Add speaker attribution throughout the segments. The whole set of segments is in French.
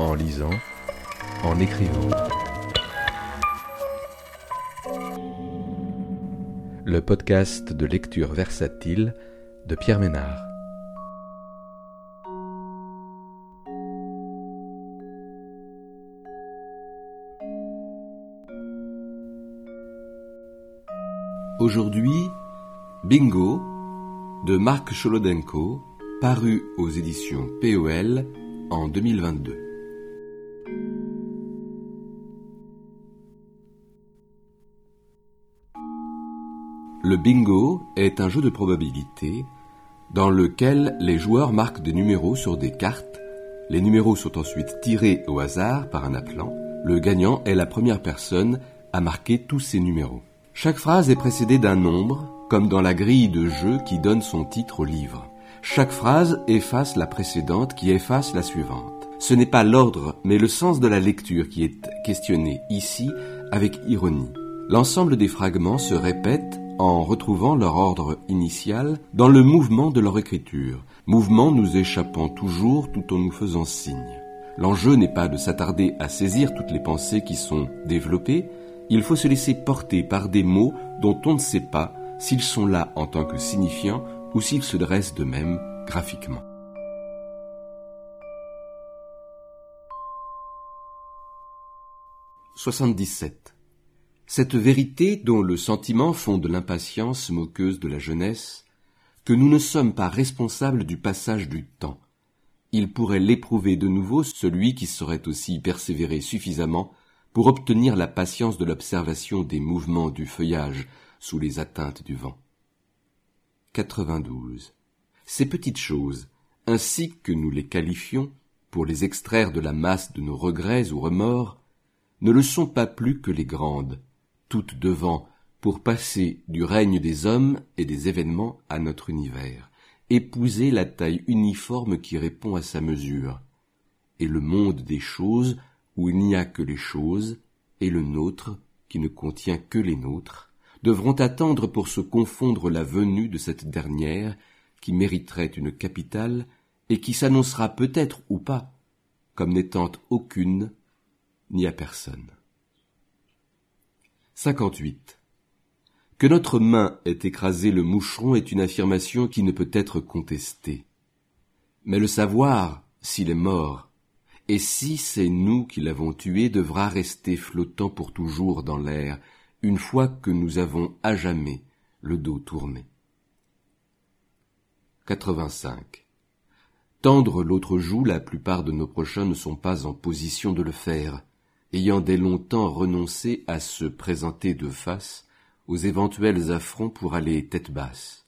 Speaker 1: en lisant, en écrivant. Le podcast de lecture versatile de Pierre Ménard. Aujourd'hui, Bingo de Marc Cholodenko, paru aux éditions POL en 2022. Le bingo est un jeu de probabilité dans lequel les joueurs marquent des numéros sur des cartes. Les numéros sont ensuite tirés au hasard par un appelant. Le gagnant est la première personne à marquer tous ces numéros. Chaque phrase est précédée d'un nombre, comme dans la grille de jeu qui donne son titre au livre. Chaque phrase efface la précédente qui efface la suivante. Ce n'est pas l'ordre, mais le sens de la lecture qui est questionné ici avec ironie. L'ensemble des fragments se répète en retrouvant leur ordre initial dans le mouvement de leur écriture, mouvement nous échappant toujours tout en nous faisant signe. L'enjeu n'est pas de s'attarder à saisir toutes les pensées qui sont développées, il faut se laisser porter par des mots dont on ne sait pas s'ils sont là en tant que signifiants ou s'ils se dressent de même graphiquement. « 77. Cette vérité dont le sentiment fonde l'impatience moqueuse de la jeunesse, que nous ne sommes pas responsables du passage du temps. Il pourrait l'éprouver de nouveau celui qui saurait aussi persévérer suffisamment pour obtenir la patience de l'observation des mouvements du feuillage sous les atteintes du vent. 92. Ces petites choses, ainsi que nous les qualifions, pour les extraire de la masse de nos regrets ou remords, ne le sont pas plus que les grandes, toutes devant, pour passer du règne des hommes et des événements à notre univers, épouser la taille uniforme qui répond à sa mesure, et le monde des choses où il n'y a que les choses, et le nôtre qui ne contient que les nôtres, devront attendre pour se confondre la venue de cette dernière qui mériterait une capitale et qui s'annoncera peut-être ou pas comme n'étant aucune ni à personne. 58. Que notre main ait écrasé le moucheron est une affirmation qui ne peut être contestée. Mais le savoir, s'il est mort, et si c'est nous qui l'avons tué, devra rester flottant pour toujours dans l'air, une fois que nous avons à jamais le dos tourné. 85. Tendre l'autre joue, la plupart de nos prochains ne sont pas en position de le faire, ayant dès longtemps renoncé à se présenter de face aux éventuels affronts pour aller tête basse,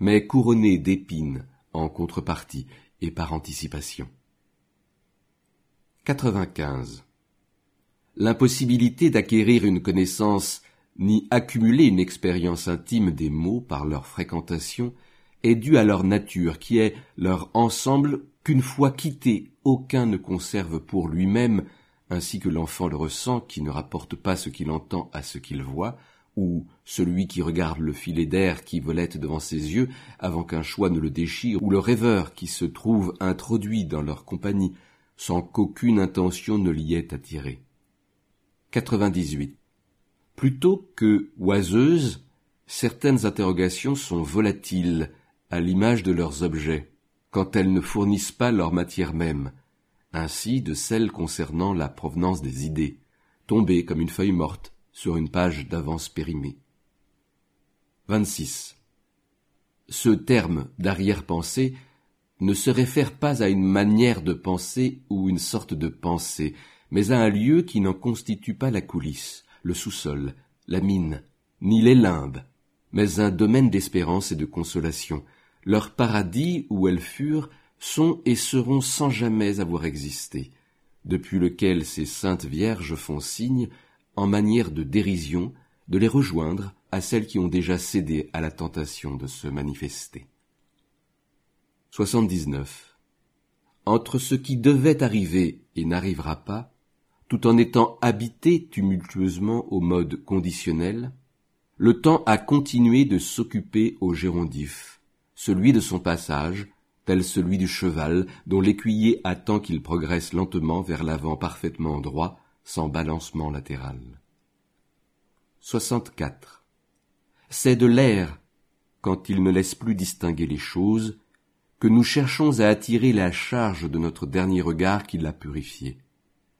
Speaker 1: mais couronnés d'épines en contrepartie et par anticipation. 95 l'impossibilité d'acquérir une connaissance ni accumuler une expérience intime des mots par leur fréquentation est due à leur nature qui est leur ensemble qu'une fois quitté aucun ne conserve pour lui-même ainsi que l'enfant le ressent qui ne rapporte pas ce qu'il entend à ce qu'il voit, ou celui qui regarde le filet d'air qui volette devant ses yeux avant qu'un choix ne le déchire, ou le rêveur qui se trouve introduit dans leur compagnie sans qu'aucune intention ne l'y ait attiré. 98. Plutôt que oiseuses, certaines interrogations sont volatiles, à l'image de leurs objets, quand elles ne fournissent pas leur matière même, ainsi de celles concernant la provenance des idées, tombées comme une feuille morte sur une page d'avance périmée. 26. Ce terme d'arrière-pensée ne se réfère pas à une manière de penser ou une sorte de pensée, mais à un lieu qui n'en constitue pas la coulisse, le sous-sol, la mine, ni les limbes, mais un domaine d'espérance et de consolation. Leur paradis où elles furent sont et seront sans jamais avoir existé, depuis lequel ces saintes vierges font signe, en manière de dérision, de les rejoindre à celles qui ont déjà cédé à la tentation de se manifester. 79. Entre ce qui devait arriver et n'arrivera pas, tout en étant habité tumultueusement au mode conditionnel, le temps a continué de s'occuper au gérondif, celui de son passage, tel celui du cheval dont l'écuyer attend qu'il progresse lentement vers l'avant parfaitement droit, sans balancement latéral. 64. C'est de l'air, quand il ne laisse plus distinguer les choses, que nous cherchons à attirer la charge de notre dernier regard qui l'a purifié.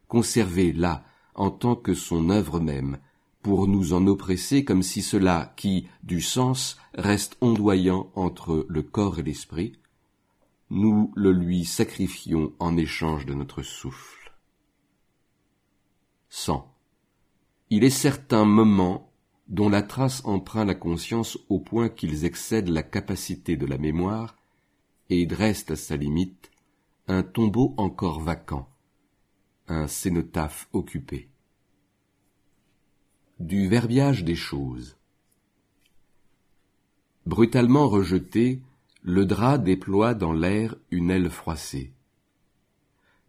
Speaker 1: Conserver là, en tant que son œuvre même, pour nous en oppresser comme si cela qui, du sens, reste ondoyant entre le corps et l'esprit, nous le lui sacrifions en échange de notre souffle. 100. Il est certains moments dont la trace empreint la conscience au point qu'ils excèdent la capacité de la mémoire et dressent à sa limite un tombeau encore vacant, un cénotaphe occupé. Du verbiage des choses. Brutalement rejeté, le drap déploie dans l'air une aile froissée.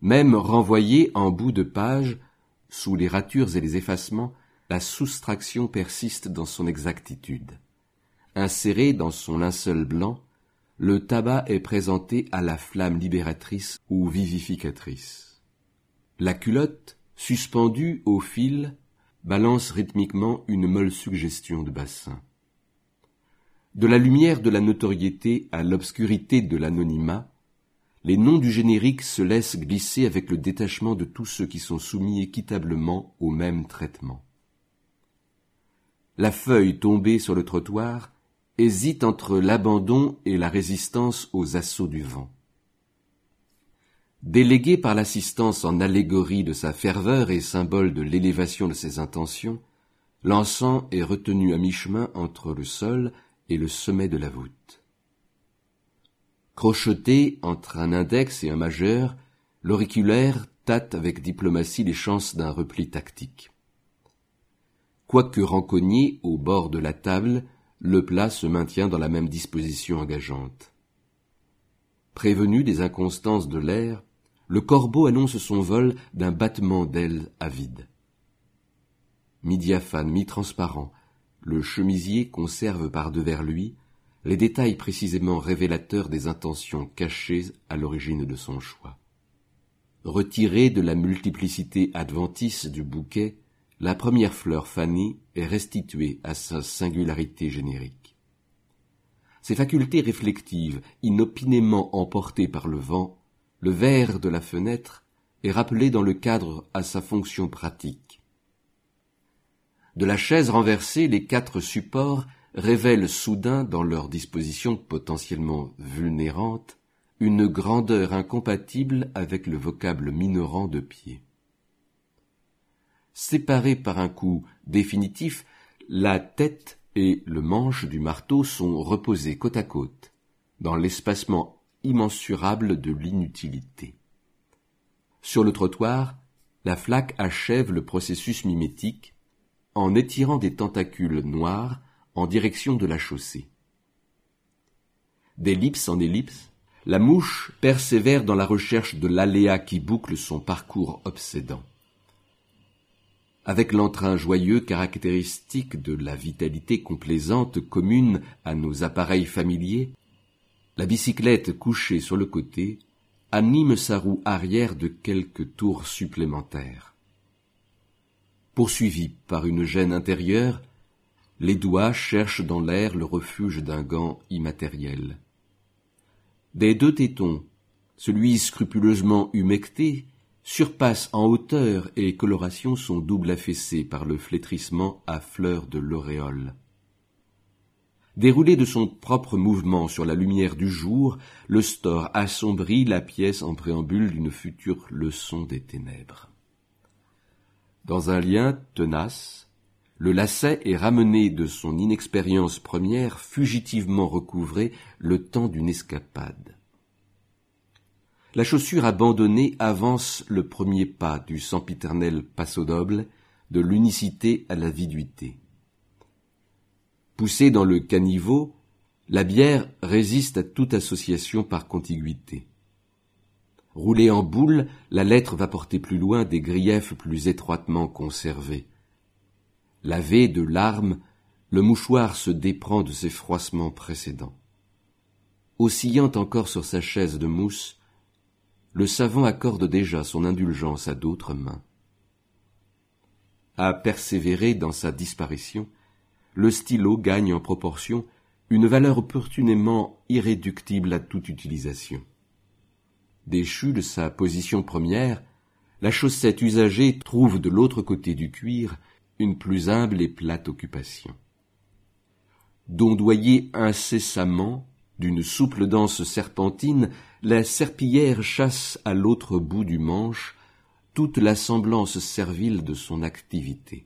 Speaker 1: Même renvoyé en bout de page, sous les ratures et les effacements, la soustraction persiste dans son exactitude. Inséré dans son linceul blanc, le tabac est présenté à la flamme libératrice ou vivificatrice. La culotte, suspendue au fil, balance rythmiquement une molle suggestion de bassin. De la lumière de la notoriété à l'obscurité de l'anonymat, les noms du générique se laissent glisser avec le détachement de tous ceux qui sont soumis équitablement au même traitement. La feuille tombée sur le trottoir hésite entre l'abandon et la résistance aux assauts du vent. Délégué par l'assistance en allégorie de sa ferveur et symbole de l'élévation de ses intentions, l'encens est retenu à mi-chemin entre le sol et le sommet de la voûte. Crocheté entre un index et un majeur, l'auriculaire tâte avec diplomatie les chances d'un repli tactique. Quoique rancogné au bord de la table, le plat se maintient dans la même disposition engageante. Prévenu des inconstances de l'air, le corbeau annonce son vol d'un battement d'ailes avide. Mi-diaphane, mi-transparent, le chemisier conserve par devers lui les détails précisément révélateurs des intentions cachées à l'origine de son choix. Retirée de la multiplicité adventice du bouquet, la première fleur fanée est restituée à sa singularité générique. Ses facultés réflectives, inopinément emportées par le vent, le verre de la fenêtre est rappelé dans le cadre à sa fonction pratique. De la chaise renversée, les quatre supports révèlent soudain, dans leur disposition potentiellement vulnérante, une grandeur incompatible avec le vocable minorant de pied. Séparés par un coup définitif, la tête et le manche du marteau sont reposés côte à côte, dans l'espacement immensurable de l'inutilité. Sur le trottoir, la flaque achève le processus mimétique, en étirant des tentacules noirs en direction de la chaussée. D'ellipse en ellipse, la mouche persévère dans la recherche de l'aléa qui boucle son parcours obsédant. Avec l'entrain joyeux caractéristique de la vitalité complaisante commune à nos appareils familiers, la bicyclette couchée sur le côté anime sa roue arrière de quelques tours supplémentaires. Poursuivis par une gêne intérieure, les doigts cherchent dans l'air le refuge d'un gant immatériel. Des deux tétons, celui scrupuleusement humecté surpasse en hauteur et coloration son double affaissé par le flétrissement à fleurs de l'auréole. Déroulé de son propre mouvement sur la lumière du jour, le store assombrit la pièce en préambule d'une future leçon des ténèbres. Dans un lien tenace, le lacet est ramené de son inexpérience première fugitivement recouvré le temps d'une escapade. La chaussure abandonnée avance le premier pas du sempiternel passodoble, de l'unicité à la viduité. Poussée dans le caniveau, la bière résiste à toute association par contiguïté. Roulée en boule, la lettre va porter plus loin des griefs plus étroitement conservés. Lavé de larmes, le mouchoir se déprend de ses froissements précédents. oscillant encore sur sa chaise de mousse, le savant accorde déjà son indulgence à d'autres mains. À persévérer dans sa disparition, le stylo gagne en proportion une valeur opportunément irréductible à toute utilisation. Déchu de sa position première, la chaussette usagée trouve de l'autre côté du cuir une plus humble et plate occupation. Dondoyée incessamment d'une souple danse serpentine, la serpillière chasse à l'autre bout du manche toute la semblance servile de son activité.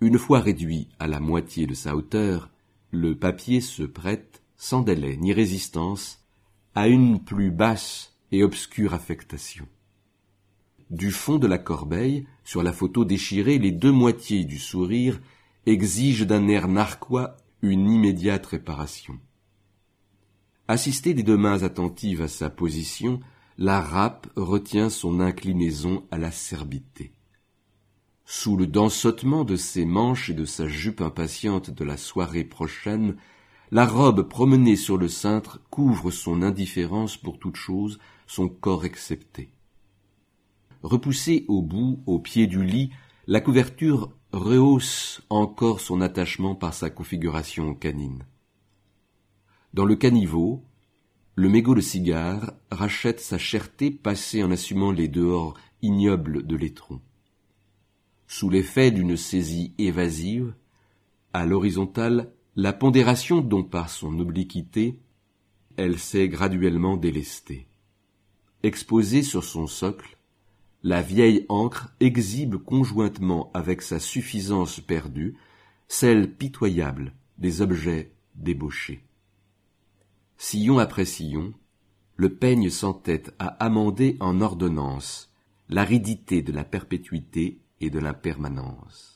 Speaker 1: Une fois réduit à la moitié de sa hauteur, le papier se prête, sans délai ni résistance, à une plus basse et obscure affectation. Du fond de la corbeille, sur la photo déchirée, les deux moitiés du sourire exigent d'un air narquois une immédiate réparation. Assisté des deux mains attentives à sa position, la râpe retient son inclinaison à l'acerbité. Sous le dansotement de ses manches et de sa jupe impatiente de la soirée prochaine, la robe promenée sur le cintre couvre son indifférence pour toute chose, son corps excepté. Repoussée au bout, au pied du lit, la couverture rehausse encore son attachement par sa configuration canine. Dans le caniveau, le mégot de cigare rachète sa cherté passée en assumant les dehors ignobles de l'étron. Sous l'effet d'une saisie évasive, à l'horizontale, la pondération dont par son obliquité, elle s'est graduellement délestée. Exposée sur son socle, la vieille encre exhibe conjointement avec sa suffisance perdue celle pitoyable des objets débauchés. Sillon après sillon, le peigne s'entête à amender en ordonnance l'aridité de la perpétuité et de l'impermanence.